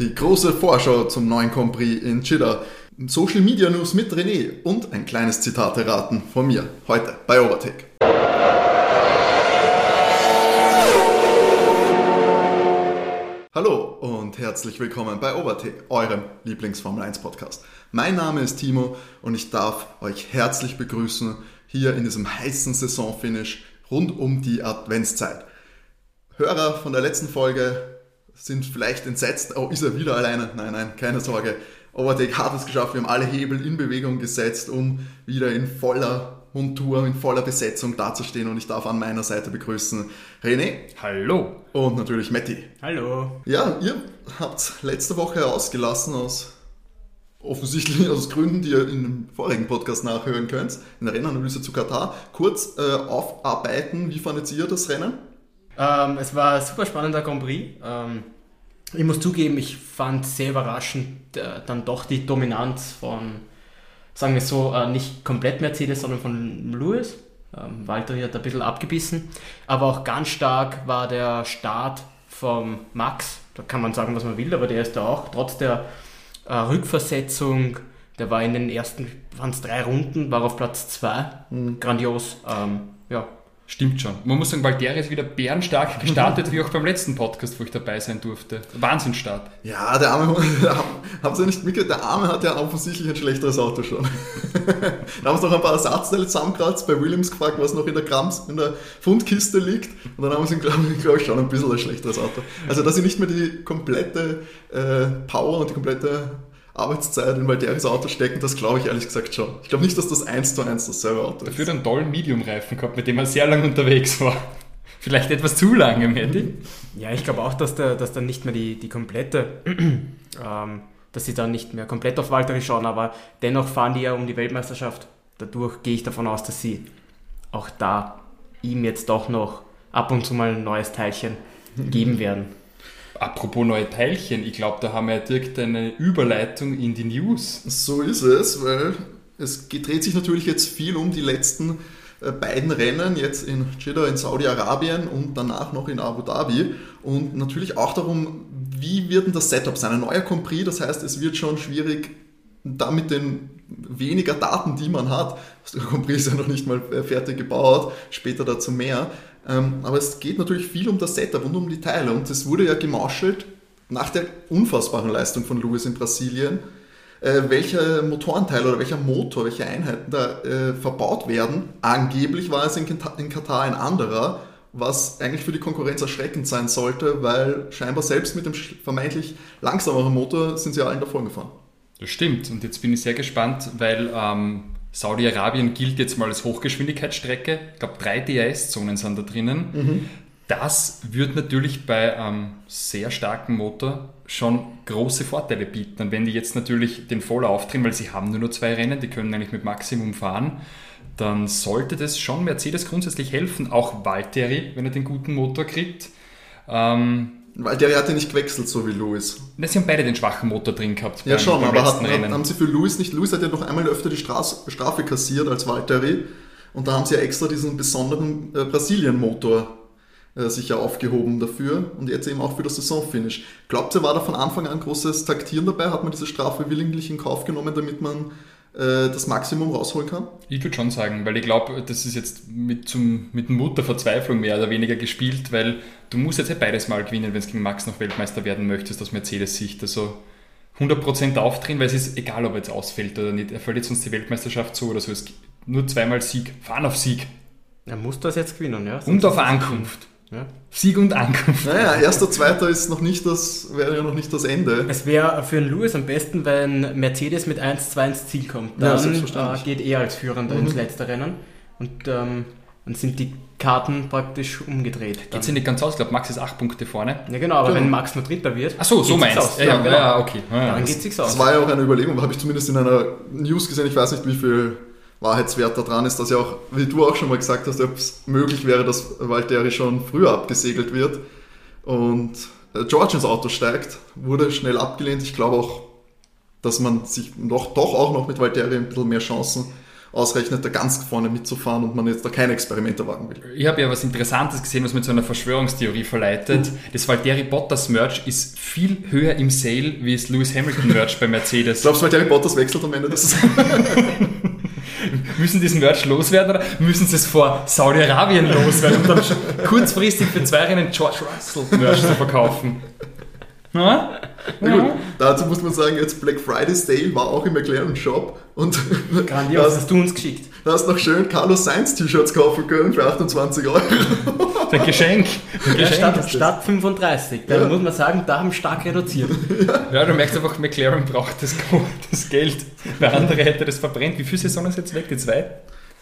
Die große Vorschau zum neuen Grand Prix in Jeddah. Social Media News mit René und ein kleines Zitat erraten von mir heute bei Overtake. Hallo und herzlich willkommen bei Overtake, eurem Lieblings-Formel 1 Podcast. Mein Name ist Timo und ich darf euch herzlich begrüßen hier in diesem heißen Saisonfinish rund um die Adventszeit. Hörer von der letzten Folge sind vielleicht entsetzt, oh, ist er wieder alleine? Nein, nein, keine Sorge. Overtake hat es geschafft, wir haben alle Hebel in Bewegung gesetzt, um wieder in voller Montur, in voller Besetzung dazustehen und ich darf an meiner Seite begrüßen René. Hallo. Und natürlich Matti. Hallo. Ja, ihr habt letzte Woche ausgelassen aus offensichtlich aus Gründen, die ihr in dem vorigen Podcast nachhören könnt, in der Rennanalyse zu Katar, kurz äh, aufarbeiten. Wie fandet ihr das Rennen? Ähm, es war ein super spannender Grand Prix. Ähm, ich muss zugeben, ich fand sehr überraschend äh, dann doch die Dominanz von, sagen wir so, äh, nicht komplett Mercedes, sondern von Lewis. Ähm, Walter hat ein bisschen abgebissen. Aber auch ganz stark war der Start vom Max. Da kann man sagen, was man will, aber der ist da auch. Trotz der äh, Rückversetzung, der war in den ersten, waren es drei Runden, war auf Platz zwei. Mhm. Grandios. Ähm, ja, Stimmt schon. Man muss sagen, Valtteri ist wieder bärenstark gestartet, wie auch beim letzten Podcast, wo ich dabei sein durfte. Wahnsinnsstart. Ja, der Arme, haben Sie nicht mitgekriegt, der Arme hat ja offensichtlich ein schlechteres Auto schon. da haben sie noch ein paar Ersatzteile zusammengekratzt, bei Williams gefragt, was noch in der Krams, in der Fundkiste liegt. Und dann haben sie, glaube glaub ich, schon ein bisschen ein schlechteres Auto. Also, dass sie nicht mehr die komplette äh, Power und die komplette Arbeitszeit in Valteris Auto stecken, das glaube ich ehrlich gesagt schon. Ich glaube nicht, dass das eins zu eins dasselbe Auto ist. Dafür einen tollen Medium-Reifen gehabt, mit dem er sehr lange unterwegs war. Vielleicht etwas zu lange, Matti. Ja, ich glaube auch, dass da dass dann nicht mehr die, die komplette, ähm, dass sie dann nicht mehr komplett auf Valtteri schauen, aber dennoch fahren die ja um die Weltmeisterschaft. Dadurch gehe ich davon aus, dass sie auch da ihm jetzt doch noch ab und zu mal ein neues Teilchen geben werden. Apropos neue Teilchen, ich glaube, da haben wir ja direkt eine Überleitung in die News. So ist es, weil es dreht sich natürlich jetzt viel um die letzten äh, beiden Rennen, jetzt in Jeddah in Saudi-Arabien und danach noch in Abu Dhabi. Und natürlich auch darum, wie wird denn das Setup sein? Ein neuer Compris, das heißt, es wird schon schwierig, da mit den weniger Daten, die man hat, der Compris ist ja noch nicht mal fertig gebaut, später dazu mehr, aber es geht natürlich viel um das Setup und um die Teile. Und es wurde ja gemauschelt nach der unfassbaren Leistung von Lewis in Brasilien, äh, welcher Motorenteil oder welcher Motor, welche Einheiten da äh, verbaut werden. Angeblich war es in, in Katar ein anderer, was eigentlich für die Konkurrenz erschreckend sein sollte, weil scheinbar selbst mit dem vermeintlich langsameren Motor sind sie allen davon gefahren. Das stimmt. Und jetzt bin ich sehr gespannt, weil ähm, Saudi-Arabien gilt jetzt mal als Hochgeschwindigkeitsstrecke. Ich glaube, drei DRS-Zonen sind da drinnen. Mhm. Das wird natürlich bei einem sehr starken Motor schon große Vorteile bieten. Und wenn die jetzt natürlich den voll aufdrehen, weil sie haben nur noch zwei Rennen, die können eigentlich mit Maximum fahren, dann sollte das schon Mercedes grundsätzlich helfen. Auch Valtteri, wenn er den guten Motor kriegt. Ähm, weil der hat ja nicht gewechselt, so wie Lewis. sie haben beide den schwachen Motor drin gehabt. Ja, beim, schon, beim aber hat, haben sie für Lewis nicht. Lewis hat ja noch einmal öfter die Straße, Strafe kassiert als Valtteri. Und da haben sie ja extra diesen besonderen äh, Brasilien-Motor äh, sich ja aufgehoben dafür. Und jetzt eben auch für das Saisonfinish. Glaubt ihr, war da von Anfang an großes Taktieren dabei? Hat man diese Strafe willentlich in Kauf genommen, damit man äh, das Maximum rausholen kann? Ich würde schon sagen, weil ich glaube, das ist jetzt mit, zum, mit Mutterverzweiflung mehr oder weniger gespielt, weil du musst jetzt ja beides mal gewinnen, wenn du gegen Max noch Weltmeister werden möchtest, aus Mercedes-Sicht. Also 100% aufdrehen, weil es ist egal, ob er jetzt ausfällt oder nicht. Er verliert sonst die Weltmeisterschaft so oder so. Es nur zweimal Sieg. Fahren auf Sieg. Er muss das jetzt gewinnen, ja. und auf Ankunft. Ja. Sieg und Ankunft. Naja, erster, zweiter ist noch nicht das, wäre ja noch nicht das Ende. Es wäre für einen Lewis am besten, wenn Mercedes mit 1-2 ins Ziel kommt. Dann ja, äh, geht er als Führender mhm. ins letzte Rennen. Und ähm, dann sind die Karten praktisch umgedreht. Geht sie nicht ganz aus? Ich glaube, Max ist 8 Punkte vorne. Ja, genau, aber genau. wenn Max nur Dritter wird. Ach so, so meinst du. Ja, ja, genau. ja, okay. Ja, dann geht es aus. Das war ja auch eine Überlegung, habe ich zumindest in einer News gesehen. Ich weiß nicht, wie viel Wahrheitswert da dran ist, dass ja auch, wie du auch schon mal gesagt hast, ob es möglich wäre, dass Valtteri schon früher abgesegelt wird und äh, George ins Auto steigt, wurde schnell abgelehnt. Ich glaube auch, dass man sich noch, doch auch noch mit Valtteri ein bisschen mehr Chancen ausrechnet, da ganz vorne mitzufahren und man jetzt da keine Experimente wagen will. Ich habe ja was Interessantes gesehen, was mit so einer Verschwörungstheorie verleitet. Mhm. Das Valtteri Bottas Merch ist viel höher im Sale wie das Lewis Hamilton Merch bei Mercedes. Glaubst du, Harry Bottas wechselt am Ende des Müssen diesen Merch loswerden oder müssen sie es vor Saudi-Arabien loswerden, um dann kurzfristig für zwei Rennen George Russell Merch zu verkaufen? Na? Na gut, dazu muss man sagen, jetzt Black Friday Sale war auch im McLaren Shop und Grandios, da, hast du uns geschickt. da hast noch schön Carlos Sainz T-Shirts kaufen können für 28 Euro. Ein Geschenk. Ein Ja, Geschenk statt, ist das. statt 35. Da Ja. muss man sagen, da haben stark reduziert. Ja, du merkst einfach, McLaren braucht das, das Geld. Wer andere hätte das verbrennt. Wie viele Saisonen ist jetzt weg? Die zwei?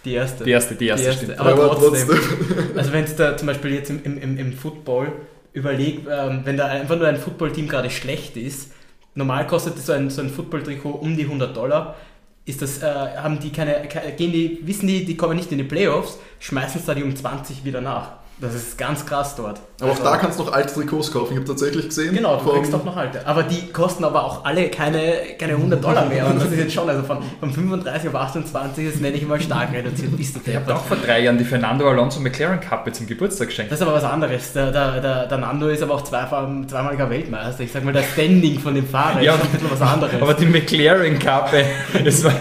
Die erste. Die erste, die erste, Die erste. stimmt. Aber, Aber trotzdem. trotzdem. Also wenn es da zum Beispiel jetzt im, im, im, im Football überlegt, ähm, wenn da einfach nur ein Footballteam gerade schlecht ist, normal kostet so ein, so ein Football-Trikot um die 100 Dollar, ist das, äh, haben die keine, gehen die, wissen die, die kommen nicht in die Playoffs, schmeißen es da die um 20 wieder nach. Das ist ganz krass dort. Aber auch Also- da kannst du noch alte Trikots kaufen. Ich habe tatsächlich gesehen. Genau, du vom- kriegst auch noch alte. Aber die kosten aber auch alle keine, keine 100 Dollar mehr. Und das ist jetzt schon, also von, von 35 auf 28, das nenne ich mal stark reduziert. Bist du Ich habe auch vor drei Jahren die Fernando Alonso McLaren Kappe zum Geburtstag geschenkt. Das ist aber was anderes. Der, der, der, der Nando ist aber auch zweifach, zweimaliger Weltmeister. Ich sag mal, das Standing von dem Fahrer Ja, ist ein bisschen was anderes. Aber die McLaren-Kappe, es war,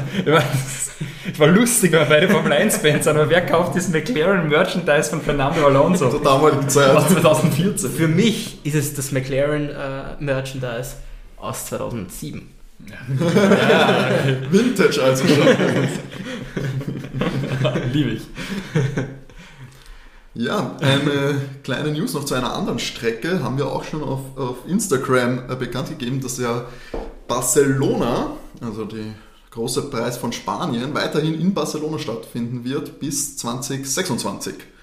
es war lustig, weil beide Formel 1-Fans sind, aber wer kauft das McLaren-Merchandise von Fernando Alonso? Zur damaligen Zeit. Aus 2014. Für mich ist es das McLaren äh, Merchandise aus 2007. Vintage also schon. Liebe ich. Ja, eine kleine News noch zu einer anderen Strecke. Haben wir auch schon auf, auf Instagram äh, bekannt gegeben, dass ja Barcelona, also der große Preis von Spanien, weiterhin in Barcelona stattfinden wird bis 2026.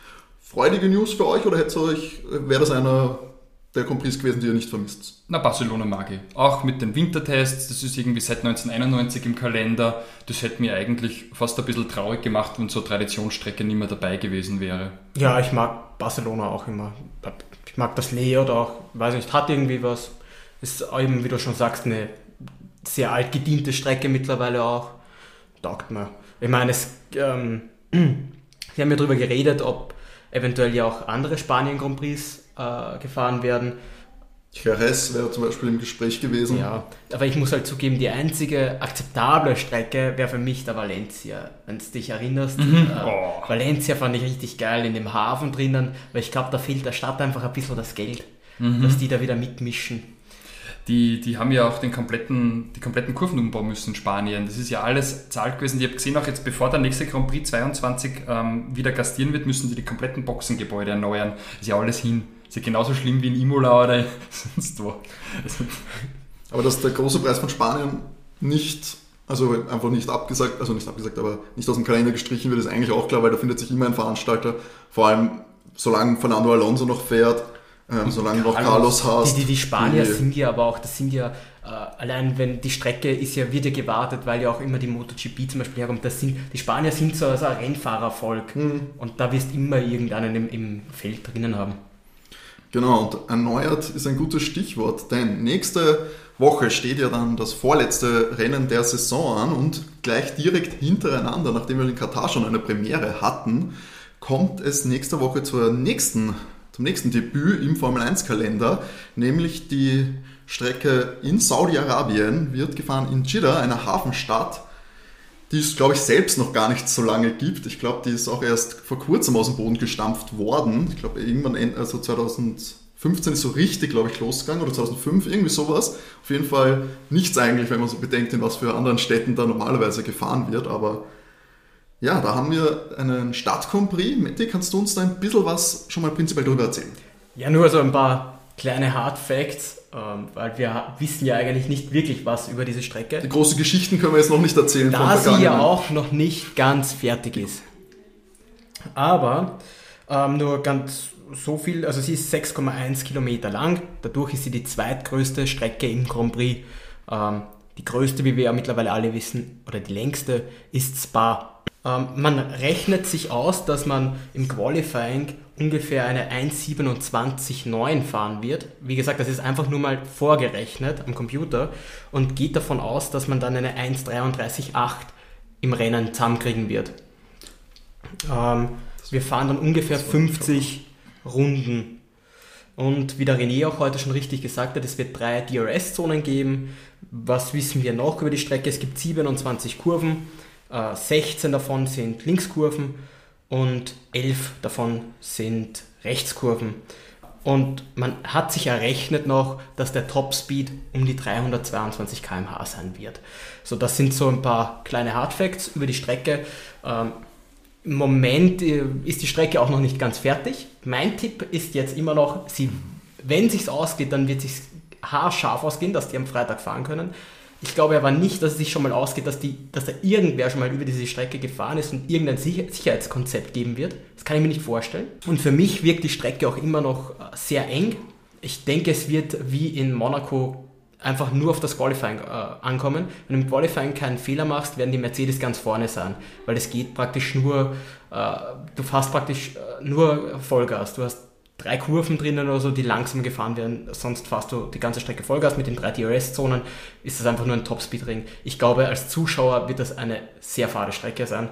Freudige News für euch oder hätte euch, wäre das einer der Compris gewesen, die ihr nicht vermisst? Na, Barcelona mag ich. Auch mit den Wintertests, das ist irgendwie seit 1991 im Kalender. Das hätte mir eigentlich fast ein bisschen traurig gemacht, wenn so Traditionsstrecke nicht mehr dabei gewesen wäre. Ja, ich mag Barcelona auch immer. Ich mag das Layout auch. Weiß nicht, hat irgendwie was. Ist eben, wie du schon sagst, eine sehr alt gediente Strecke mittlerweile auch. Taugt mir. Ich meine, es, ähm, sie haben ja darüber geredet, ob eventuell ja auch andere Spanien-Grand Prix äh, gefahren werden. Jerez wäre zum Beispiel im Gespräch gewesen. Ja, aber ich muss halt zugeben, die einzige akzeptable Strecke wäre für mich der Valencia. Wenn du dich erinnerst, äh, Oh. Valencia fand ich richtig geil in dem Hafen drinnen, weil ich glaube, da fehlt der Stadt einfach ein bisschen das Geld, dass die da wieder mitmischen. Die, die haben ja auch den kompletten, die kompletten Kurven umbauen müssen in Spanien. Das ist ja alles zahlt gewesen. Ich habe gesehen, auch jetzt bevor der nächste Grand Prix 22 ähm, wieder gastieren wird, müssen die die kompletten Boxengebäude erneuern. Ist ja alles hin. Ist ja genauso schlimm wie in Imola oder sonst wo. Aber dass der große Preis von Spanien nicht, also einfach nicht abgesagt, also nicht abgesagt, aber nicht aus dem Kalender gestrichen wird, ist eigentlich auch klar, weil da findet sich immer ein Veranstalter, vor allem solange Fernando Alonso noch fährt, ähm, solange noch Carlos. Carlos hast. Die, die, die Spanier die- sind ja aber auch, das sind ja, äh, allein wenn die Strecke ist ja, wird ja gewartet, weil ja auch immer die MotoGP zum Beispiel herkommt. Das sind, die Spanier sind so, so ein Rennfahrervolk und da wirst du immer irgendeinen im, im Feld drinnen haben. Genau, und erneuert ist ein gutes Stichwort, denn nächste Woche steht ja dann das vorletzte Rennen der Saison an und gleich direkt hintereinander, nachdem wir in Katar schon eine Premiere hatten, kommt es nächste Woche zur nächsten, zum nächsten Debüt im Formel 1 Kalender, nämlich die Strecke in Saudi-Arabien wird gefahren in Jeddah, einer Hafenstadt, die es, glaube ich, selbst noch gar nicht so lange gibt. Ich glaube, die ist auch erst vor kurzem aus dem Boden gestampft worden. Ich glaube, irgendwann, end- also 2015 ist so richtig, glaube ich, losgegangen oder 2005, irgendwie sowas. Auf jeden Fall nichts eigentlich, wenn man so bedenkt, in was für anderen Städten da normalerweise gefahren wird. Aber ja, da haben wir einen Stadtcompris. Matti, kannst du uns da ein bisschen was schon mal prinzipiell darüber erzählen? Ja, nur so ein paar kleine Hard Facts, ähm, weil wir wissen ja eigentlich nicht wirklich was über diese Strecke. Die großen Geschichten können wir jetzt noch nicht erzählen Da sie ja auch noch nicht ganz fertig ist. Aber ähm, nur ganz so viel, also sie ist 6,1 Kilometer lang, dadurch ist sie die zweitgrößte Strecke im Grand Prix. Ähm, die größte, wie wir ja mittlerweile alle wissen, oder die längste, ist Spa. Ähm, man rechnet sich aus, dass man im Qualifying ungefähr eine 1,27,9 fahren wird. Wie gesagt, das ist einfach nur mal vorgerechnet am Computer und geht davon aus, dass man dann eine 1,33,8 im Rennen zusammenkriegen wird. Ähm, wir fahren dann ungefähr 50 Runden. Und wie der René auch heute schon richtig gesagt hat, es wird drei DRS-Zonen geben. Was wissen wir noch über die Strecke? Es gibt 27 Kurven, 16 davon sind Linkskurven und 11 davon sind Rechtskurven. Und man hat sich errechnet noch, dass der Topspeed um die 322 km/h sein wird. So, das sind so ein paar kleine Hardfacts über die Strecke. Ähm, Im Moment äh, ist die Strecke auch noch nicht ganz fertig. Mein Tipp ist jetzt immer noch, sie, wenn sich's ausgeht, dann wird sich haarscharf ausgehen, dass die am Freitag fahren können. Ich glaube aber nicht, dass es sich schon mal ausgeht, dass, die, dass da irgendwer schon mal über diese Strecke gefahren ist und irgendein Sicherheitskonzept geben wird. Das kann ich mir nicht vorstellen. Und für mich wirkt die Strecke auch immer noch äh, sehr eng. Ich denke, es wird wie in Monaco einfach nur auf das Qualifying äh, ankommen. Wenn du im Qualifying keinen Fehler machst, werden die Mercedes ganz vorne sein, weil es geht praktisch nur, äh, du fährst praktisch äh, nur Vollgas. Du hast drei Kurven drinnen oder so, die langsam gefahren werden. Sonst fährst du die ganze Strecke Vollgas mit den drei DRS-Zonen. Ist das einfach nur ein Topspeed-Ring. Ich glaube, als Zuschauer wird das eine sehr fade Strecke sein.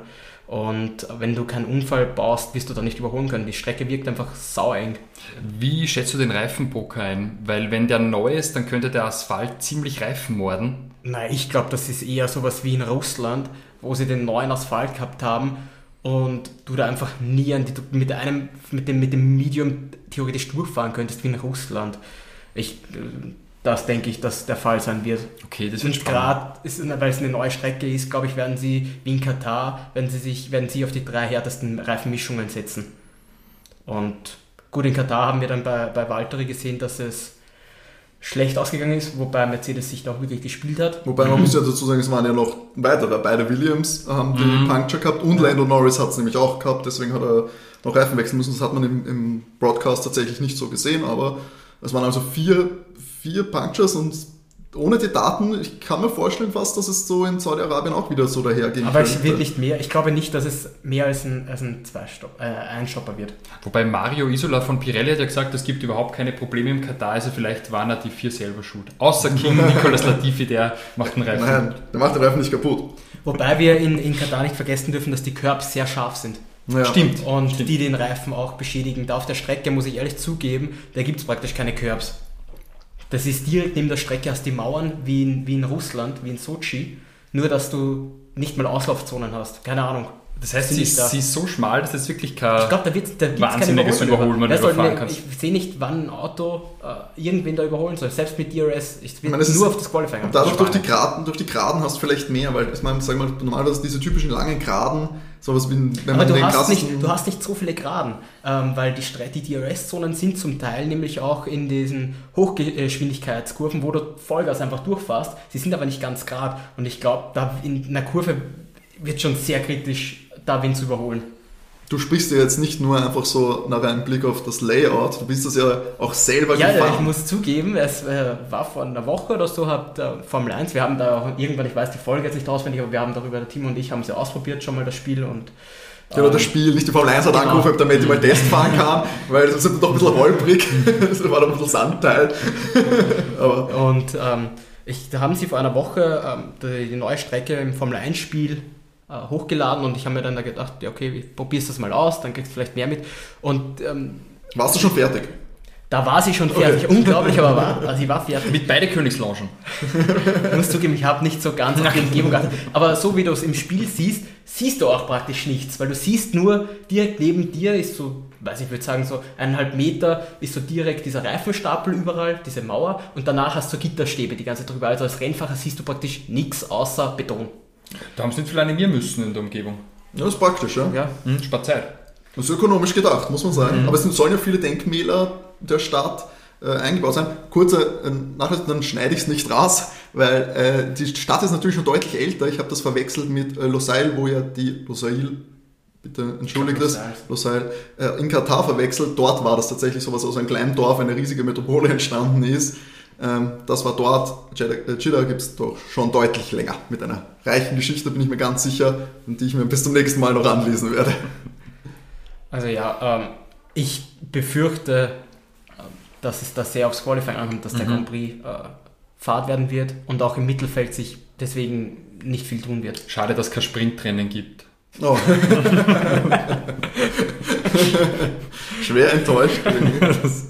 Und wenn du keinen Unfall baust, wirst du da nicht überholen können. Die Strecke wirkt einfach saueng. Wie schätzt du den Reifendruck ein? Weil wenn der neu ist, dann könnte der Asphalt ziemlich Reifen morden. Nein, ich glaube, das ist eher sowas wie in Russland, wo sie den neuen Asphalt gehabt haben und du da einfach nie an die, mit einem, mit dem, mit dem Medium theoretisch durchfahren könntest wie in Russland. Ich, das denke ich, dass der Fall sein wird. Okay, das wird gerade, weil es eine neue Strecke ist, glaube ich, werden sie wie in Katar, werden sie sich, werden sie auf die drei härtesten Reifenmischungen setzen. Und gut, in Katar haben wir dann bei, bei Valtteri gesehen, dass es schlecht ausgegangen ist, wobei Mercedes sich da auch wirklich gespielt hat. Wobei man muss ja dazu sagen, es waren ja noch weitere. Beide Williams haben die mhm. Puncture gehabt und Lando Norris hat es nämlich auch gehabt, deswegen hat er noch Reifen wechseln müssen. Das hat man im, im Broadcast tatsächlich nicht so gesehen, aber es waren also vier, vier Punctures und ohne die Daten, ich kann mir vorstellen fast, dass es so in Saudi-Arabien auch wieder so daherging. Aber es wird nicht mehr. Ich glaube nicht, dass es mehr als ein, als ein Zweistopp, äh, Einstopper wird. Wobei Mario Isola von Pirelli hat ja gesagt, es gibt überhaupt keine Probleme im Katar, also vielleicht waren er die vier selber schuld. Außer King Nicolas Latifi, der macht den Reifen. Nein, der macht den Reifen nicht kaputt. Wobei wir in, in Katar nicht vergessen dürfen, dass die Curbs sehr scharf sind. Ja. Stimmt. Und Stimmt. die den Reifen auch beschädigen. Da auf der Strecke, muss ich ehrlich zugeben, da gibt es praktisch keine Curbs. Das ist direkt neben der Strecke aus die Mauern, wie in, wie in Russland, wie in Sochi. Nur, dass du nicht mal Auslaufzonen hast. Keine Ahnung. Das heißt, sie ist, sie ist, so schmal, dass es wirklich kein ich glaub, da wird, da wahnsinniges Überholmanöver fahren kannst. Ich sehe nicht, wann ein Auto äh, irgendwen da überholen soll. Selbst mit DRS. Ich will nur ist, auf das Qualifying. Und dadurch durch die, Geraden, durch die Geraden hast du vielleicht mehr, weil ich meine, sag mal, normalerweise diese typischen langen Geraden, sowas wie wenn Aber man du hast, nicht, du hast nicht so viele Geraden, ähm, weil die, die DRS-Zonen sind zum Teil nämlich auch in diesen Hochgeschwindigkeitskurven, wo du Vollgas einfach durchfährst. Sie sind aber nicht ganz gerade. Und ich glaube, da in einer Kurve wird schon sehr kritisch da wen zu überholen. Du sprichst ja jetzt nicht nur einfach so nach einem Blick auf das Layout, du bist das ja auch selber ja, gefahren. Ja, ich muss zugeben, es äh, war vor einer Woche oder so, hat äh, Formel 1, wir haben da auch irgendwann, ich weiß die Folge jetzt nicht auswendig, aber wir haben darüber, der Team und ich haben sie ausprobiert schon mal das Spiel und Genau, das Spiel, nicht die Formel 1 hat genau. angerufen, damit ich mal Test fahren kann, weil das ist doch ein bisschen holprig, das war doch ein bisschen Sandteil. und ähm, ich, da haben sie vor einer Woche ähm, die, die neue Strecke im Formel 1 Spiel äh, hochgeladen und ich habe mir dann da gedacht, ja, okay, probierst das mal aus, dann kriegst du vielleicht mehr mit. Und, ähm, Warst du schon fertig? Da war sie schon fertig. Okay. Unglaublich, aber war, also sie war fertig. Mit beide Königslaunchen. ich muss zugeben, ich habe nicht so ganz auf die Umgebung geachtet. Aber so wie du es im Spiel siehst, siehst du auch praktisch nichts, weil du siehst nur, direkt neben dir ist so, weiß ich, würde sagen, so eineinhalb Meter ist so direkt dieser Reifenstapel überall, diese Mauer und danach hast du Gitterstäbe die ganze Zeit drüber. Also als Rennfahrer siehst du praktisch nichts außer Beton. Da haben sie nicht viel animieren müssen in der Umgebung. Ja, das ist praktisch, ja. Ja, hm, spart Zeit. Das ist ökonomisch gedacht, muss man sagen. Mhm. Aber es sollen ja viele Denkmäler der Stadt äh, eingebaut sein. Kurzer äh, Nachlass, dann schneide ich es nicht raus, weil äh, die Stadt ist natürlich schon deutlich älter. Ich habe das verwechselt mit äh, Losail, wo ja die Losail, bitte entschuldigt das, Losail, äh, in Katar verwechselt. Dort war das tatsächlich sowas aus einem kleinen Dorf, eine riesige Metropole entstanden ist. Ähm, das war dort. Jeddah äh, gibt es doch schon deutlich länger. Mit einer reichen Geschichte bin ich mir ganz sicher und die ich mir bis zum nächsten Mal noch anlesen werde. Also ja, ähm, ich befürchte, ähm, dass es da sehr aufs Qualifying ankommt, dass der mhm. Grand Prix äh, Fahrt werden wird und auch im Mittelfeld sich deswegen nicht viel tun wird. Schade, dass es kein Sprintrennen gibt. Oh. Schwer enttäuscht.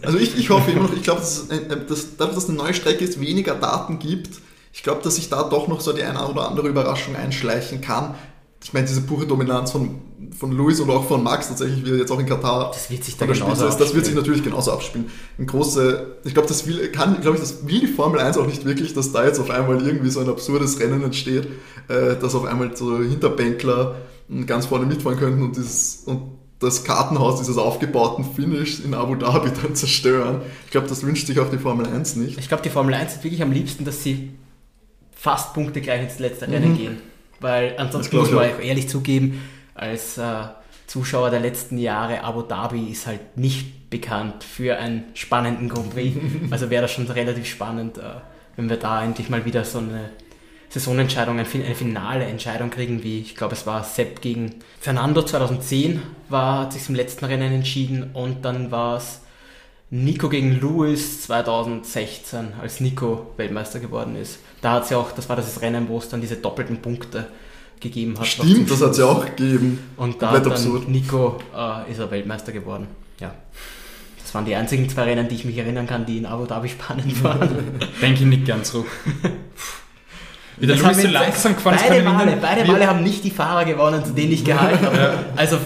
Also ich, ich hoffe immer noch, ich glaube, dass, es ein- dass, dadurch, dass eine neue Strecke ist, weniger Daten gibt. Ich glaube, dass sich da doch noch so die eine oder andere Überraschung einschleichen kann. Ich meine, diese pure Dominanz von, von Lewis und auch von Max tatsächlich, wie er jetzt auch in Katar Das wird sich da genauso ist, das wird sich abspielen. natürlich genauso abspielen. Ein große, ich glaube, das will, kann, glaube ich, das will die Formel 1 auch nicht wirklich, dass da jetzt auf einmal irgendwie so ein absurdes Rennen entsteht, äh, dass auf einmal so Hinterbänkler äh, ganz vorne mitfahren könnten und dieses, und das Kartenhaus dieses aufgebauten Finish in Abu Dhabi dann zerstören. Ich glaube, das wünscht sich auch die Formel 1 nicht. Ich glaube, die Formel 1 hat wirklich am liebsten, dass sie fast punktegleich ins letzte Mhm. Rennen gehen. Weil ansonsten muss ich man auch. auch ehrlich zugeben, als äh, Zuschauer der letzten Jahre, Abu Dhabi ist halt nicht bekannt für einen spannenden Grand Prix. also wäre das schon relativ spannend, äh, wenn wir da endlich mal wieder so eine Saisonentscheidung, eine finale Entscheidung kriegen, wie ich glaube, es war Sepp gegen Fernando 2010, war, hat sich im letzten Rennen entschieden und dann war es Nico gegen Lewis 2016, als Nico Weltmeister geworden ist. Da hat es ja auch, das war das Rennen, wo es dann diese doppelten Punkte gegeben hat. Stimmt, das hat es ja auch gegeben. Und da hat dann absurd. Nico äh, ist er Weltmeister geworden. Ja. Das waren die einzigen zwei Rennen, die ich mich erinnern kann, die in Abu Dhabi spannend waren. Denke ich nicht gern zurück. Wie der Luis so langsam gefahren ist, kann beide Male, beide Male haben nicht die Fahrer gewonnen, zu denen ich gehalten habe. Also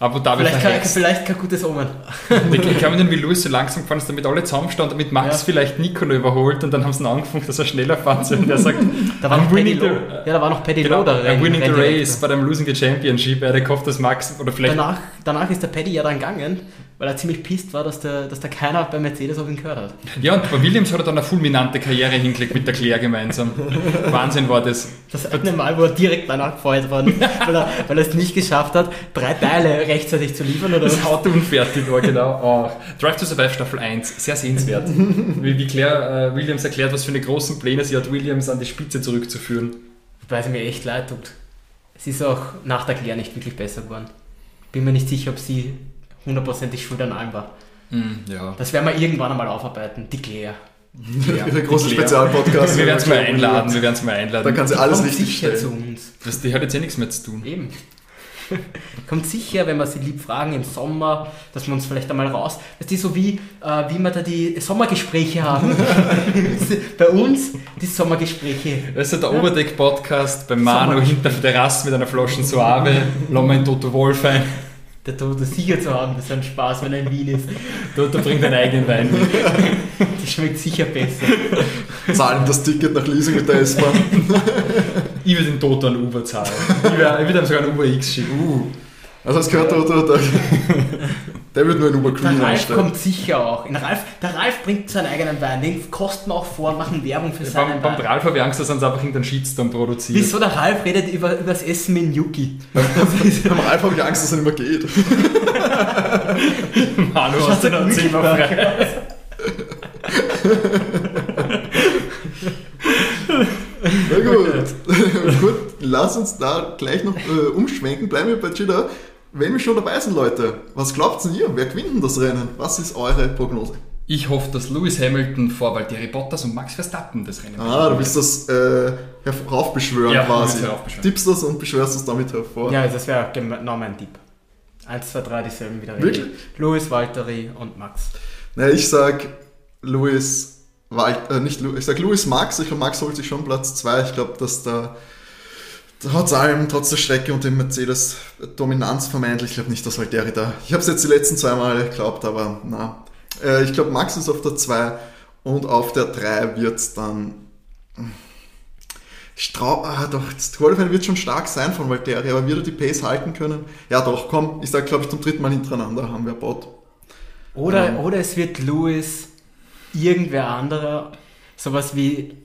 Abu Dhabi vielleicht kein, verhext. vielleicht kein gutes Omen. Ich kann mich erinnern, wie Luis so langsam gefahren ist, damit alle zusammenstanden, damit Max Ja. vielleicht Nicolo überholt und dann haben sie ihn angefangen, dass er schneller fahren soll. Und der sagt, Da war I'm noch Paddy winning the, Lowe. Ja, da war noch Paddy genau, Lowe da. I'm winning the race, but I'm losing the championship. Er hätte gehofft, dass Max, oder vielleicht Danach, danach ist der Paddy ja dann gegangen, weil er ziemlich pisst war, dass, der, dass da keiner bei Mercedes auf ihn gehört hat. Ja, und bei Williams hat er dann eine fulminante Karriere hingelegt mit der Claire gemeinsam. Wahnsinn war das. Das eine Mal, wo er direkt danach gefeuert worden ist, weil er, weil er es nicht geschafft hat, drei Teile rechtzeitig zu liefern. Oder Das Auto unfertig war, genau. Oh. Drive to Survive Staffel 1, sehr sehenswert. wie, wie Claire äh, Williams erklärt, was für eine großen Pläne sie hat, Williams an die Spitze zurückzuführen. Weil sie mir echt leid tut. Sie ist auch nach der Claire nicht wirklich besser geworden. Bin mir nicht sicher, ob sie hundertprozentig schuld an allem war. Hm, ja. Das werden wir irgendwann einmal aufarbeiten. Die Claire. Ihre große Die. Spezialpodcast. Wir werden es mal einladen, wir werden es mal einladen. Da kann sie alles Kommt richtig sicher stellen. zu uns. das, die hat jetzt eh nichts mehr zu tun. Eben. Kommt sicher, wenn wir sie lieb fragen im Sommer, dass wir uns vielleicht einmal raus. Weißt du, so wie, äh, wie wir da die Sommergespräche haben. Bei uns die Sommergespräche. Das ist der Oberdeck-Podcast bei Manu hinter der Terrasse mit einer Flasche Suave. Lassen wir in Toto Wolf ein. Der Tod sicher zu haben, das ist ein Spaß, wenn er in Wien ist. Toto bringt einen eigenen Wein mit. Das schmeckt sicher besser. Zahlen das Ticket nach Leasing mit der S-Bahn. Ich würde den Toto an Uber zahlen. Ich würde, ihm sogar einen Uber X schicken. Uh. Also es gehört der, der, wird nur ein Uber Der Green Ralf einstellen. kommt sicher auch. In Ralf, der Ralf bringt seinen eigenen Wein, den kosten wir auch vor machen Werbung für Beim, seinen beim Wein. Ralf habe ich Angst, dass er uns einfach irgendeinen Shitstorm produziert. Wieso der Ralf redet über, über das Essen mit Yuki? Beim Ralf habe ich Angst, dass er nicht mehr geht. Manu, hast du noch Zimmer frei? Na gut. gut, lass uns da gleich noch äh, umschwenken. Bleiben wir bei Jeddah. Wenn wir schon dabei sind, Leute, was glaubt ihr? Wer gewinnt denn das Rennen? Was ist eure Prognose? Ich hoffe, dass Lewis Hamilton vor Valtteri Bottas und Max Verstappen das Rennen Ah, du willst das äh, heraufbeschwören Ja, quasi. heraufbeschwören. Tippst das und beschwörst es damit hervor. Ja, das wäre genau mein Tipp. 1, 2, 3, dieselben wieder. Wirklich? Louis, Valtteri und Max. Na, ich sag Louis, Walt, äh, nicht Louis, ich sag Louis Max. Ich glaube, Max holt sich schon Platz 2. Ich glaube, dass da trotz allem, trotz der Strecke und dem Mercedes Dominanz vermeintlich, ich glaube nicht, dass Valtteri da. Ich habe es jetzt die letzten zwei Mal geglaubt, aber na. Äh, ich glaube, Max ist auf der 2 und auf der 3 wird es dann. Trau, ah, doch, das Qualifying wird schon stark sein von Valtteri, aber wird er die Pace halten können? Ja, doch, komm, ich sag, glaube ich, zum dritten Mal hintereinander haben wir Bot. Oder, Ähm. oder es wird Louis irgendwer anderer, sowas wie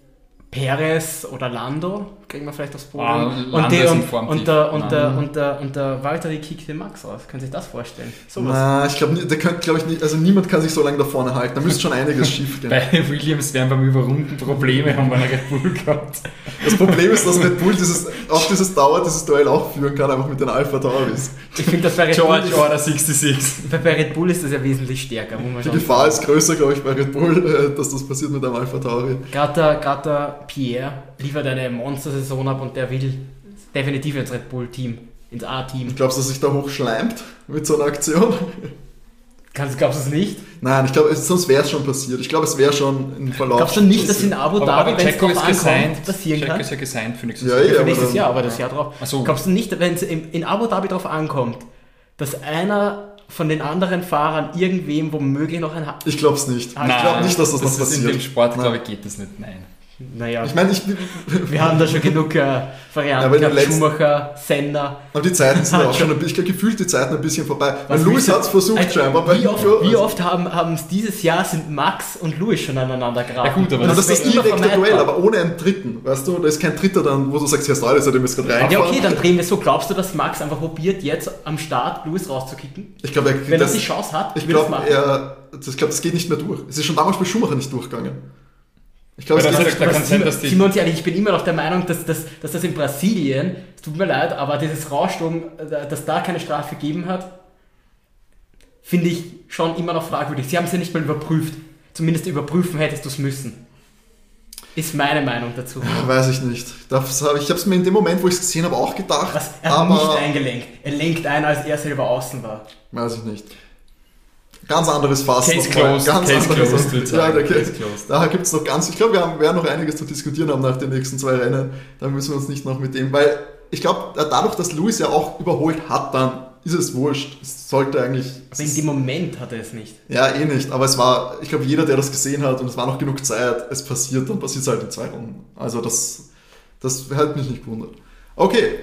Perez oder Lando, kriegen wir vielleicht aufs Podium. Ah, und, Lando der, und, und, der, und, der, und, der, und der Valtteri kickt den Max aus. Können Sie sich das vorstellen? Sowas. Na, ich glaube, könnte, glaube ich, nicht, also niemand kann sich so lange da vorne halten. Da müsste schon einiges schief gehen. Bei Williams werden beim Überrunden Probleme haben wir einen Red Bull gehabt. Das Problem ist, dass Red Bull dieses, auch dieses Dauer, dieses Duell auch führen kann, einfach mit den Alpha Tauris. Ich finde, das bei Red Bull George ist, Order 66. bei- bei Red Bull ist das ja wesentlich stärker, muss man Die schon Gefahr ist größer, glaube ich, bei Red Bull, äh, dass das passiert mit einem Alpha Tauri. Gerade der, gerade der Pierre liefert eine Monster-Saison ab und der will definitiv ins Red Bull-Team, ins A-Team. Glaubst du, dass sich da hochschleimt mit so einer Aktion? Kannst, glaubst du es nicht? Nein, ich glaube, sonst wäre es schon passiert. Ich glaube, es wäre schon im Verlauf. Glaubst du nicht, dass in Abu Dhabi, wenn es drauf ankommt, gesigned. passieren Checo kann? ist ja gesigned für nächstes Ja, Jahr. ja. Für aber nächstes dann- Jahr, aber das Jahr drauf. So. Glaubst du nicht, wenn es in, Abu Dhabi drauf ankommt, dass einer von den anderen Fahrern irgendwem womöglich noch ein... Ha Ich glaube es nicht. Ah, ich glaube nicht, dass das, noch ist In passiert. dem Sport, Nein. glaube ich, geht das nicht. Nein. Naja, Ich meine, ich, wir haben da schon genug äh, Ja, Varianten aber in gehabt. Schumacher, Senna. aber die Zeiten sind ja auch schon, ein bisschen- ich glaube, gefühlt die Zeiten ein bisschen vorbei. Weil Was Lewis hat es versucht Also, scheinbar. Bei Wie oft, Nico- wie oft haben haben es dieses Jahr sind Max und Louis schon aneinander geraten? Ja gut, aber das, wär ist das direkte. Duell, aber ohne einen dritten. Weißt du, da ist kein dritter dann, wo du sagst, ja, ist ja dem jetzt gerade Ja, reingefahren. okay, dann drehen wir so. Glaubst du, dass Max einfach probiert, jetzt am Start Louis rauszukicken? Ich glaube, er, Wenn das, er die Chance hat, ich glaube, das, ich glaube, das geht nicht mehr durch. Es ist schon damals bei Schumacher nicht durchgegangen. Ich glaube, das heißt, da kann sein, Simon- dass die- Simon und ehrlich, ich bin immer noch der Meinung, dass, dass, dass das in Brasilien, es tut mir leid, aber dieses Rausstoßen, äh, dass da keine Strafe gegeben hat, finde ich schon immer noch fragwürdig. Sie haben es ja nicht mal überprüft. Zumindest überprüfen hättest du es müssen. Ist meine Meinung dazu. Weiß ich nicht. Das hab, ich habe es mir in dem Moment, wo ich es gesehen habe, auch gedacht. Was? Er hat aber nicht eingelenkt. Er lenkt ein, als er selber außen war. weiß ich nicht. Ganz anderes Fass. Case closed, Ganz Case anderes closed, Ja, der Case, Case closed. Da gibt es noch ganz, ich glaube, wir haben, werden noch einiges zu diskutieren haben nach den nächsten zwei Rennen. Da müssen wir uns nicht noch mit dem, weil ich glaube, dadurch, dass Lewis ja auch überholt hat, dann ist es wurscht. Es sollte eigentlich. Aber in dem Moment hat er es nicht. Ja, eh nicht. Aber es war, ich glaube, jeder, der das gesehen hat und es war noch genug Zeit, es passiert, dann passiert es halt in zwei Runden. Also das, das hat mich nicht gewundert. Okay.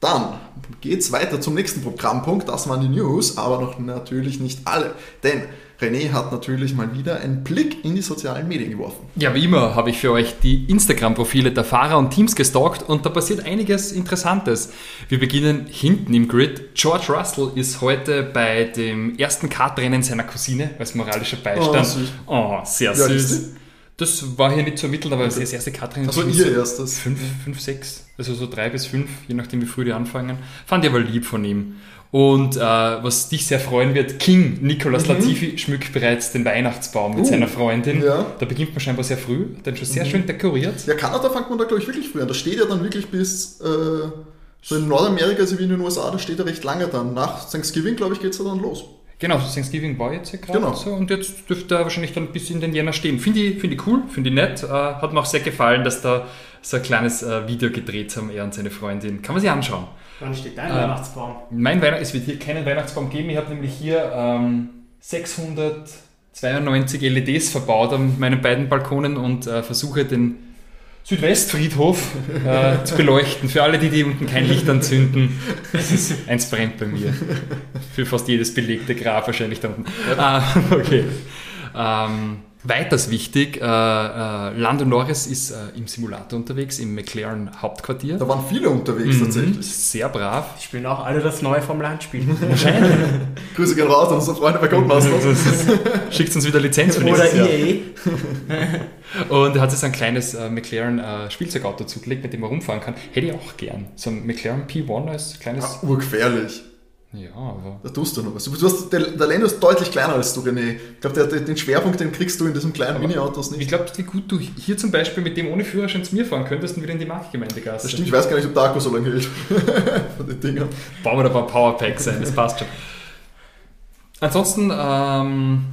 Dann geht's weiter zum nächsten Programmpunkt. Das waren die News, aber noch natürlich nicht alle. Denn René hat natürlich mal wieder einen Blick in die sozialen Medien geworfen. Ja, wie immer habe ich für euch die Instagram-Profile der Fahrer und Teams gestalkt und da passiert einiges Interessantes. Wir beginnen hinten im Grid. George Russell ist heute bei dem ersten Kartrennen seiner Cousine als moralischer Beistand. Oh, süß. Oh, sehr ist süß. Das war hier nicht zu ermitteln, aber das ist das erste Kartrennen. Also ist ihr erstes. 5, 5, 6, also so 3 bis 5, je nachdem wie früh die anfangen. Fand ich aber lieb von ihm. Und äh, was dich sehr freuen wird, King Nicolas Latifi schmückt bereits den Weihnachtsbaum mit Mhm. Uh, seiner Freundin. ja. Da beginnt man scheinbar sehr früh, den schon sehr schön dekoriert. Ja, Kanada fängt man da, glaube ich, wirklich früh an. Das steht ja dann wirklich bis, äh, so in Nordamerika, also wie in den USA, das steht ja recht lange dann. Nach Thanksgiving, glaube ich, geht's ja dann los. Genau, Thanksgiving war jetzt ja gerade Genau. so und jetzt dürfte er wahrscheinlich dann bis in den Jänner stehen. Finde ich, finde ich cool, finde ich nett. Äh, hat mir auch sehr gefallen, dass da so ein kleines äh, Video gedreht haben, er und seine Freundin. Kann man sich anschauen. Wann steht dein Ähm, Weihnachtsbaum? Mein Weihnacht, es wird hier keinen Weihnachtsbaum geben. Ich habe nämlich hier ähm, 692 LEDs verbaut an meinen beiden Balkonen und äh, versuche den Südwestfriedhof äh, zu beleuchten. Für alle, die, die unten kein Licht anzünden. Eins brennt bei mir. Für fast jedes belegte Grab wahrscheinlich da unten. Ah, okay. Ähm, weiters wichtig, äh, äh, Lando Norris ist äh, im Simulator unterwegs, im McLaren Hauptquartier. Da waren viele unterwegs Mhm, tatsächlich. Sehr brav. Die spielen auch alle das neue vom Landspiel. Grüße gehen raus an unsere Freunde bei Codemasters. Schickt uns wieder Lizenz für Oder nächstes Jahr. EA. Und er hat sich so ein kleines äh, McLaren äh, Spielzeugauto zugelegt, mit dem er rumfahren kann. Hätte ich auch gern. So ein McLaren P1 als kleines. Ja, urgefährlich. Ja, aber. Da tust du noch was. Du hast, der, der Lando ist deutlich kleiner als du, René. Ich glaube, den Schwerpunkt, den kriegst du in diesem kleinen Mini-Autos Ich nicht. glaube, wie gut du hier zum Beispiel mit dem ohne Führerschein zu mir fahren könntest und wieder in die Marktgemeindegasse. Das stimmt, ich weiß gar nicht, ob der Akku so lange hält. Von den Dingern. Bauen wir da ein paar Powerpacks ein, das passt schon. Ansonsten, ähm,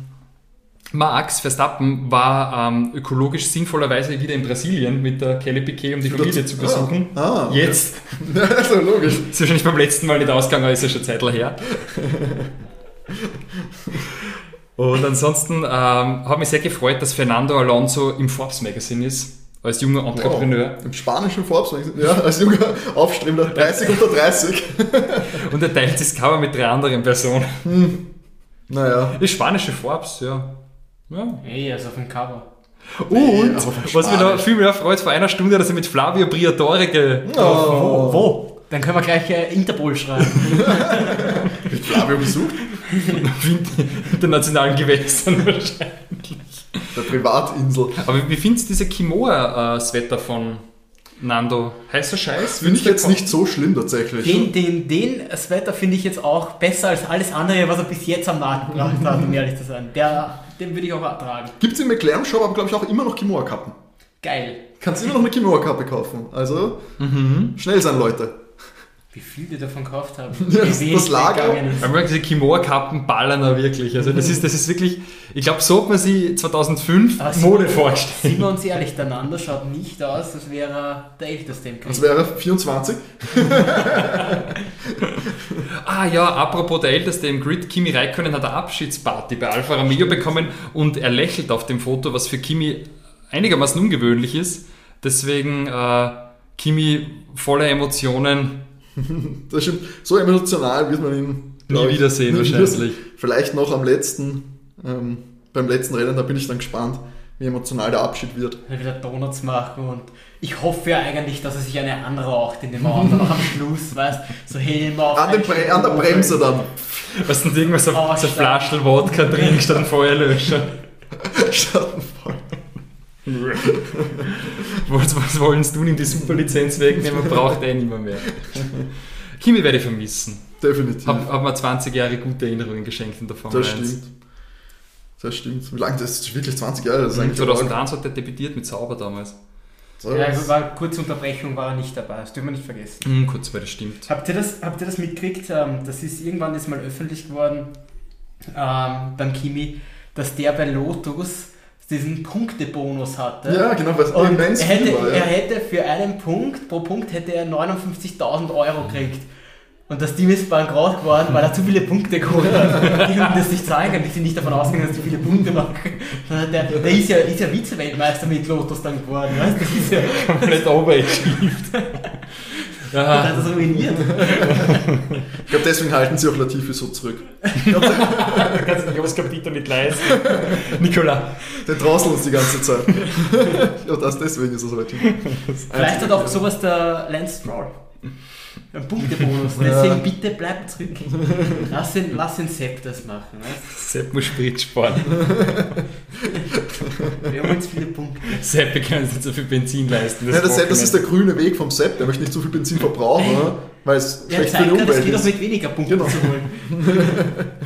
Max Verstappen war ähm, ökologisch sinnvollerweise wieder in Brasilien mit der Kelly Piquet, um die Familie zu besuchen. Ah, ah, okay. Jetzt also logisch. ist wahrscheinlich beim letzten Mal nicht ausgegangen, ist ja schon Zeitler her. Und ansonsten ähm, hat mich sehr gefreut, dass Fernando Alonso im Forbes Magazine ist, als junger Entrepreneur. Wow. Im spanischen Forbes, ja, als junger Aufstrebender, 30 unter 30. Und er teilt das Cover mit drei anderen Personen. Naja. Das spanische Forbes, ja. Ja. Ey, er ist auf dem Cover. Und, aber was mich noch viel mehr freut, vor einer Stunde, dass er mit Flavio Briatore ge Oh. Wo? Dann können wir gleich äh, Interpol schreiben. Mit Flavio besucht. internationalen Gewässern wahrscheinlich. der Privatinsel. Aber wie findest du diese Kimoa-Sweater von Nando? Heißer Scheiß? Finde ich jetzt nicht so schlimm tatsächlich. Den, den, den Sweater finde ich jetzt auch besser als alles andere, was er bis jetzt am Markt gebracht hat, um ehrlich zu sein. Der, den würde ich auch ertragen. Gibt es im McLaren Shop aber glaube ich auch immer noch Kimoa-Kappen. Geil. Kannst immer noch eine Kimoa-Kappe kaufen. Also schnell sein, Leute. Wie viel die davon gekauft haben. Das- das Lager. ist. Aber diese Kimoa-Kappen ballern da wirklich. Also das ist, das ist wirklich, ich glaube, so hat man sie 2005 Aber Mode sind wir- vorgestellt. Sind wir uns ehrlich, der Nando schaut nicht aus, als wäre er der älteste im Krieg. Das wäre 24. Ah ja, apropos der Älteste im Grid, Kimi Räikkönen hat eine Abschiedsparty bei Alfa Romeo bekommen und er lächelt auf dem Foto, was für Kimi einigermaßen ungewöhnlich ist. Deswegen äh, Kimi voller Emotionen. Das stimmt. So emotional wird man ihn Nie wiedersehen wahrscheinlich. Vielleicht noch am letzten, ähm, beim letzten Rennen, da bin ich dann gespannt, wie emotional der Abschied wird. Er wieder Donuts machen und ich hoffe ja eigentlich, dass er sich eine anraucht in dem Auto noch am Schluss, weißt so Helm auf. An, Bre an der Bremse dann. Was denn irgendwas so, Oh, so. Flaschel Wodka trinken statt Feuerlöscher. Schattenvoll. Was, was wollen du ihm die Superlizenz wegnehmen? Braucht er nicht mehr. mehr. Kimi werde ich vermissen. Definitiv. Hab, hab mir 20 Jahre gute Erinnerungen geschenkt in der Formel das 1. stimmt. Das stimmt. Wie lange? Das ist wirklich 20 Jahre. Das ist eigentlich 2001 hat er debütiert mit Sauber damals. So, Ja, also war kurze Unterbrechung, war er nicht dabei, das dürfen wir nicht vergessen. Hm, kurz, weil das stimmt. Habt ihr das, habt ihr das mitgekriegt? Ähm, Das ist irgendwann ist mal öffentlich geworden ähm, beim Kimi, dass der bei Lotus diesen Punktebonus hatte. ja, genau, es Und immens er hätte, war. er Ja. hätte für einen Punkt, pro Punkt hätte er 59.000 Euro gekriegt. Und das Team ist bankrott geworden, weil er zu viele Punkte geholt hat. Die konnten das nicht zeigen, die sind nicht davon ausgegangen, dass die viele Punkte machen. Sondern Der, der ist ja, ist ja Vize-Weltmeister mit Lotus dann geworden. Weißt? Das ist ja Komplett overachieved. der ja, hat das ruiniert. Ich glaube, deswegen halten sie auch Latifi so zurück. kannst du nicht das Kapitel nicht leisten. Nikola. Den drosseln uns die ganze Zeit. ja, das deswegen ist er so weit hin. Vielleicht hat auch sowas der Lance Stroll. Ein Punktebonus. Deswegen bitte bleib zurück. Lass den, lass den Sepp das machen. Weißt? Sepp muss Sprit sparen. Wir haben uns viele Punkte. Sepp kann sich nicht so viel Benzin leisten. Ja, das, Sepp, das ist der grüne Weg vom Sepp. Der möchte nicht so viel Benzin verbrauchen, oder? weil es Ja, schlecht für die zeigt er, das Umwelt geht auch ist. mit weniger Punkten Genau. zu holen.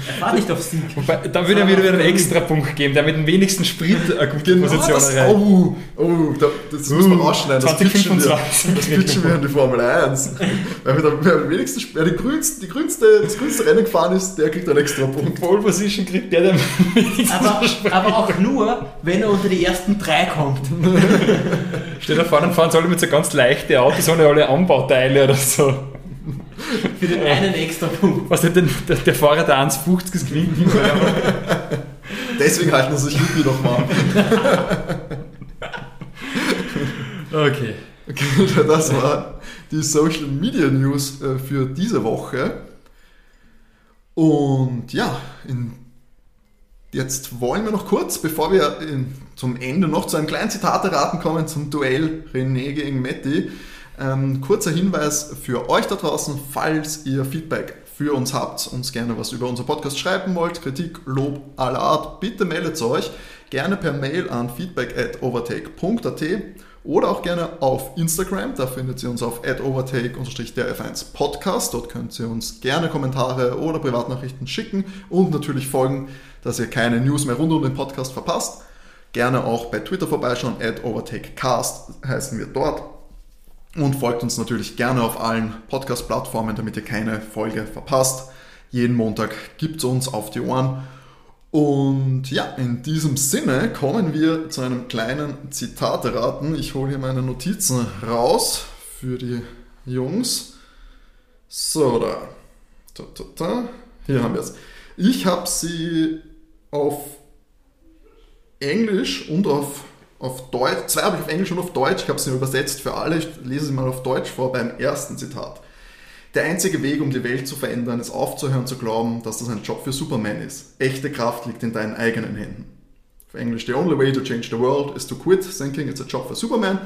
er fahrt nicht auf Sieg. Wobei, da würde er mir wieder einen extra Punkt geben, der mit dem wenigsten Sprit eine gute Genau, Position das, erreicht. oh, oh, da, das muss man. Das wir, 2025. das pitchen wir in die Formel 1. Weil wir da, wer, am wenigsten, wer die grünste, die grünste, das grünste Rennen gefahren ist, der kriegt einen extra Punkt. Pole Position kriegt der, der am wenigsten Aber, aber auch nur, wenn er unter die ersten drei kommt. Steht da vorne und fahren sie alle mit so ganz leichten Autos ohne alle Anbauteile oder so. Für den einen extra Punkt. Was denn der, der Fahrer der 1,50 gewinnt? Deswegen halten sie sich Yuppie noch warm. Okay. Okay, das war die Social Media News äh, für diese Woche. Und ja, in, jetzt wollen wir noch kurz, bevor wir in, zum Ende noch zu einem kleinen Zitate-Raten kommen, zum Duell René gegen Metti. Ähm, kurzer Hinweis für euch da draußen, falls ihr Feedback für uns habt, uns gerne was über unser Podcast schreiben wollt, Kritik, Lob aller Art, bitte meldet euch gerne per Mail an feedback at overtake.at oder auch gerne auf Instagram, da findet ihr uns auf overtake-der-f1 Podcast. Dort könnt ihr uns gerne Kommentare oder Privatnachrichten schicken und natürlich folgen, dass ihr keine News mehr rund um den Podcast verpasst. Gerne auch bei Twitter vorbeischauen, overtakecast heißen wir dort. Und folgt uns natürlich gerne auf allen Podcast-Plattformen, damit ihr keine Folge verpasst. Jeden Montag gibt es uns auf die Ohren. Und ja, in diesem Sinne kommen wir zu einem kleinen Zitate-Raten. Ich hole hier meine Notizen raus für die Jungs. So, da. da, da, da. Hier haben wir es. Ich habe sie auf Englisch und auf, auf Deutsch, zwei habe ich auf Englisch und auf Deutsch, ich habe sie übersetzt für alle, ich lese sie mal auf Deutsch vor beim ersten Zitat. Der einzige Weg, um die Welt zu verändern, ist aufzuhören zu glauben, dass das ein Job für Superman ist. Echte Kraft liegt in deinen eigenen Händen. Auf Englisch, the only way to change the world is to quit thinking it's a job for Superman.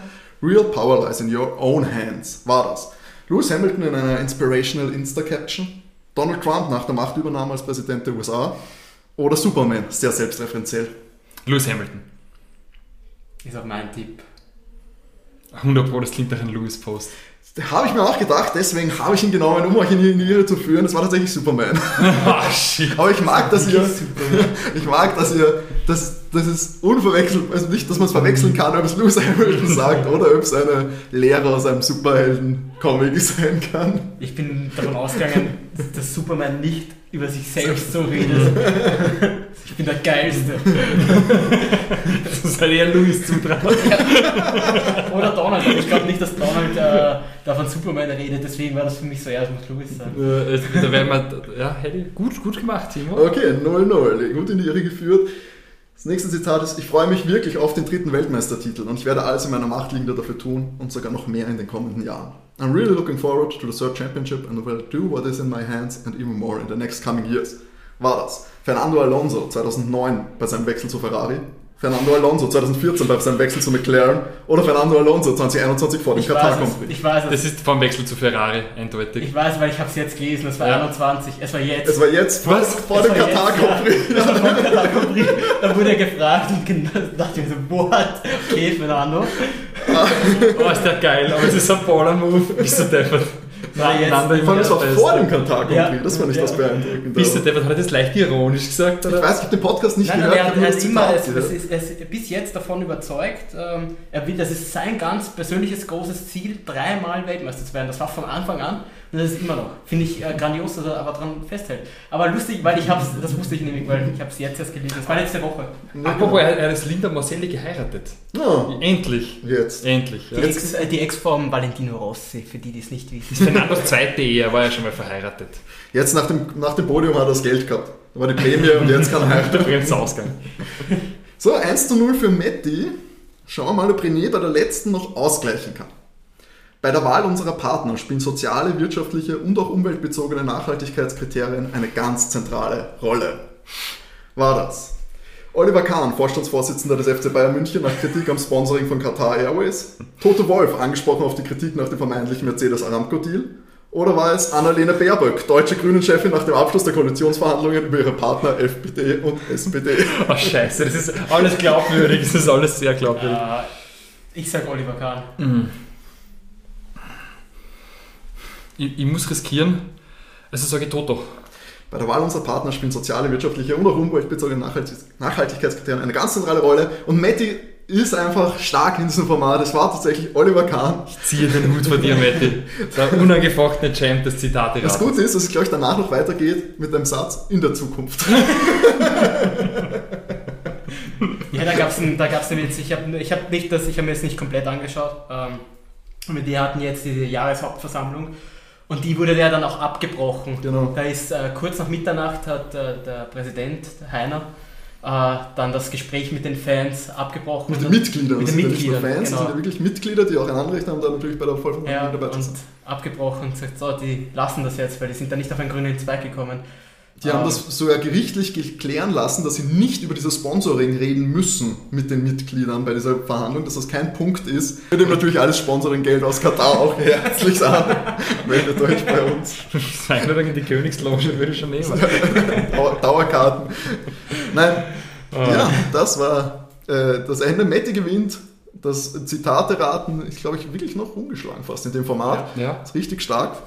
Real power lies in your own hands. War das. Lewis Hamilton in einer inspirational Insta-Caption. Donald Trump nach der Machtübernahme als Präsident der USA. Oder Superman, sehr selbstreferenziell. Lewis Hamilton. Ist auch mein Tipp. 100 Pro, das klingt nach einem Lewis-Post. Habe ich mir auch gedacht, deswegen habe ich ihn genommen, um euch in die, Irre zu führen. Das war tatsächlich Superman. Shit. Aber ich mag, dass ihr, ich mag, dass ihr, dass, das ist unverwechselbar, also nicht, dass man es verwechseln kann, ob es Lewis Hamilton sagt oder ob es eine Lehre aus einem Superhelden-Comic sein kann. Ich bin davon ausgegangen, dass Superman nicht über sich selbst so redet. Ich bin der Geilste. Das ist halt eher Louis zutrauen. Oder Donald. Ich glaube nicht, dass Donald äh, da von Superman redet, deswegen war das für mich so, ja, das muss Louis sein. Äh, es- da werden wir, ja, hätte ich gut, gut gemacht, Timo. Okay, 0-0, gut in die Irre geführt. Das nächste Zitat ist, ich freue mich wirklich auf den dritten Weltmeistertitel und ich werde alles in meiner Macht Liegende dafür tun und sogar noch mehr in den kommenden Jahren. I'm really looking forward to the third championship and will do what is in my hands and even more in the next coming years. War das Fernando Alonso 2009 bei seinem Wechsel zu Ferrari, Fernando Alonso 2014 bei seinem Wechsel zu McLaren oder Fernando Alonso 2021 vor dem Ich weiß es. Das ist vom Wechsel zu Ferrari, eindeutig. Ich weiß, weil ich habe es jetzt gelesen. Es war Ja. 21. Es war jetzt. Es war jetzt vor, Was? vor Es dem war jetzt, Katar Grand Prix. Ja, vor dem Katar Grand Prix. Da wurde er gefragt und dachte ich mir so, what? Okay, Fernando. Oh, ist der geil, aber es ist ein Baller-Move. Bist du deppert? Na, jetzt- Vor allem, es war vor dem Grand Ja. Das fand ich Ja. das beeindruckende. Bist du deppert? Hat er das leicht ironisch gesagt? Ich Oder? weiß, ich habe den Podcast nicht Nein, nein, gehört. er ich er hat immer, es, es ist, er ist bis jetzt davon überzeugt, ähm, er will, das ist sein ganz persönliches großes Ziel, dreimal Weltmeister zu werden. Das war von Anfang an das ist immer noch. Finde ich äh, grandios, dass er aber dran festhält. Aber lustig, weil ich hab's, das wusste ich nämlich, weil ich habe es jetzt erst gelesen. Das war letzte Woche. Ja, Apropos, er, er ist Linda Marcelli geheiratet. genau. Endlich. Jetzt. Endlich. Die Ja. Ex, äh, die Ex von Valentino Rossi, für die, die es nicht wissen. Das ist Fernandos zweite Ehe, er war ja schon mal verheiratet. Jetzt nach dem, nach dem Podium hat er das Geld gehabt. Da war die Prämie und jetzt kann er heiraten. Übrigens Ausgang. So, 1 zu 0 für Matti. Schauen wir mal, ob René bei der letzten noch ausgleichen kann. Bei der Wahl unserer Partner spielen soziale, wirtschaftliche und auch umweltbezogene Nachhaltigkeitskriterien eine ganz zentrale Rolle. War das Oliver Kahn, Vorstandsvorsitzender des FC Bayern München, nach Kritik am Sponsoring von Qatar Airways? Toto Wolf, angesprochen auf die Kritik nach dem vermeintlichen Mercedes-Aramco-Deal? Oder war es Annalena Baerböck, deutsche Grünen-Chefin nach dem Abschluss der Koalitionsverhandlungen über ihre Partner FPD und SPD? Oh scheiße, das ist alles glaubwürdig, das ist alles sehr glaubwürdig. Äh, ich sag Oliver Kahn. Ich, ich muss riskieren, also sage ich Toto. Bei der Wahl unserer Partner spielen soziale, wirtschaftliche und auch umweltbezogene Nachhaltig- Nachhaltigkeitskriterien eine ganz zentrale Rolle. Und Matti ist einfach stark in diesem Format. Es war tatsächlich Oliver Kahn. Ich ziehe den Hut vor dir, Matti. Der unangefochtene Champ des Zitate Das Gute ist, dass es, glaube ich, danach noch weitergeht mit dem Satz in der Zukunft. Ja, da gab es da gab's jetzt, ich habe ich hab nicht das, ich habe mir das nicht komplett angeschaut. Ähm, aber die hatten jetzt diese Jahreshauptversammlung und die wurde ja dann auch abgebrochen. Genau. Da ist äh, kurz nach Mitternacht hat äh, der Präsident der Heiner äh, dann das Gespräch mit den Fans abgebrochen. Mit den Und- Mitgliedern. Mit den ja nur Mitgliedern, Fans, genau. sind ja wirklich Mitglieder, die auch ein Anrecht haben, da natürlich bei der Ja, Vollversammlung dabei zu und sein. abgebrochen und gesagt, so, die lassen das jetzt, weil die sind da nicht auf einen grünen Zweig gekommen. Die haben Ähm, das sogar gerichtlich geklären lassen, dass sie nicht über dieses Sponsoring reden müssen mit den Mitgliedern bei dieser Verhandlung, dass das kein Punkt ist. Wir nehmen natürlich alles Sponsoring-Geld aus Katar auch herzlich an. Meldet euch bei uns. Einladung in die Königsloge würde ich schon nehmen. Dau- Dauerkarten. Nein, Ah. ja, das war äh, das Ende. Matti gewinnt. Das Zitate-Raten ist, glaube ich, wirklich noch umgeschlagen fast in dem Format. Ja. Ist richtig stark.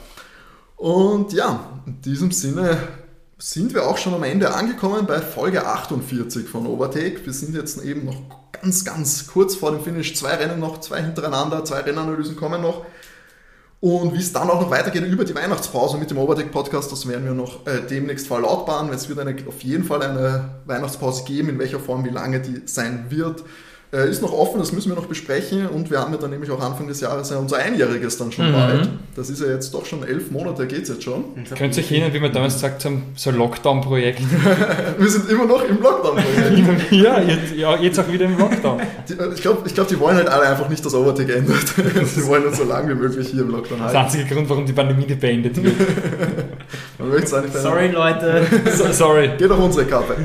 Und ja, in diesem Sinne sind wir auch schon am Ende angekommen bei Folge 48 von Overtake. Wir sind jetzt eben noch ganz, ganz kurz vor dem Finish. Zwei Rennen noch, zwei hintereinander, zwei Rennanalysen kommen noch. Und wie es dann auch noch weitergeht über die Weihnachtspause mit dem Overtake-Podcast, das werden wir noch äh, demnächst verlautbaren. Es wird eine, auf jeden Fall eine Weihnachtspause geben, in welcher Form, wie lange die sein wird. Äh, ist noch offen, das müssen wir noch besprechen. Und wir haben ja dann nämlich auch Anfang des Jahres ja unser Einjähriges dann schon Mhm. bald. Das ist ja jetzt doch schon elf Monate, geht es jetzt schon. Könnt ihr euch erinnern, wie wir damals gesagt haben, so ein Lockdown-Projekt? Wir sind immer noch im Lockdown-Projekt. ja, jetzt, ja, jetzt auch wieder im Lockdown. Die- äh, ich glaube, ich glaub, die wollen halt alle einfach nicht, dass Overtake endet. Sie wollen uns so lange wie möglich hier im Lockdown Das halten. einzige Grund, warum die Pandemie beendet wird. Man möchte es eigentlich Sorry, Leute. So, sorry. Geht auf unsere Kappe.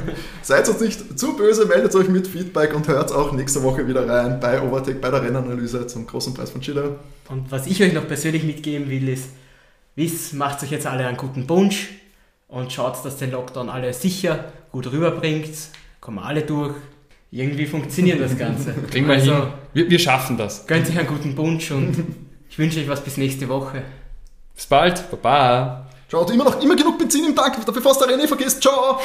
Seid uns nicht zu böse, meldet euch mit Feedback und hört auch nächste Woche wieder rein bei Overtake, bei der Rennanalyse zum großen Preis von Chile. Und was ich euch noch persönlich mitgeben will, ist, wisst, macht euch jetzt alle einen guten Punsch und schaut, dass den Lockdown alle sicher gut rüberbringt. Kommen alle durch. irgendwie funktioniert das Ganze. Kriegen wir Also, hin. Wir, wir schaffen das. Gönnt euch einen guten Punsch und ich wünsche euch was bis nächste Woche. Bis bald. Baba. Schaut immer noch immer genug Benzin im Tank, bevor es der René vergisst. Ciao!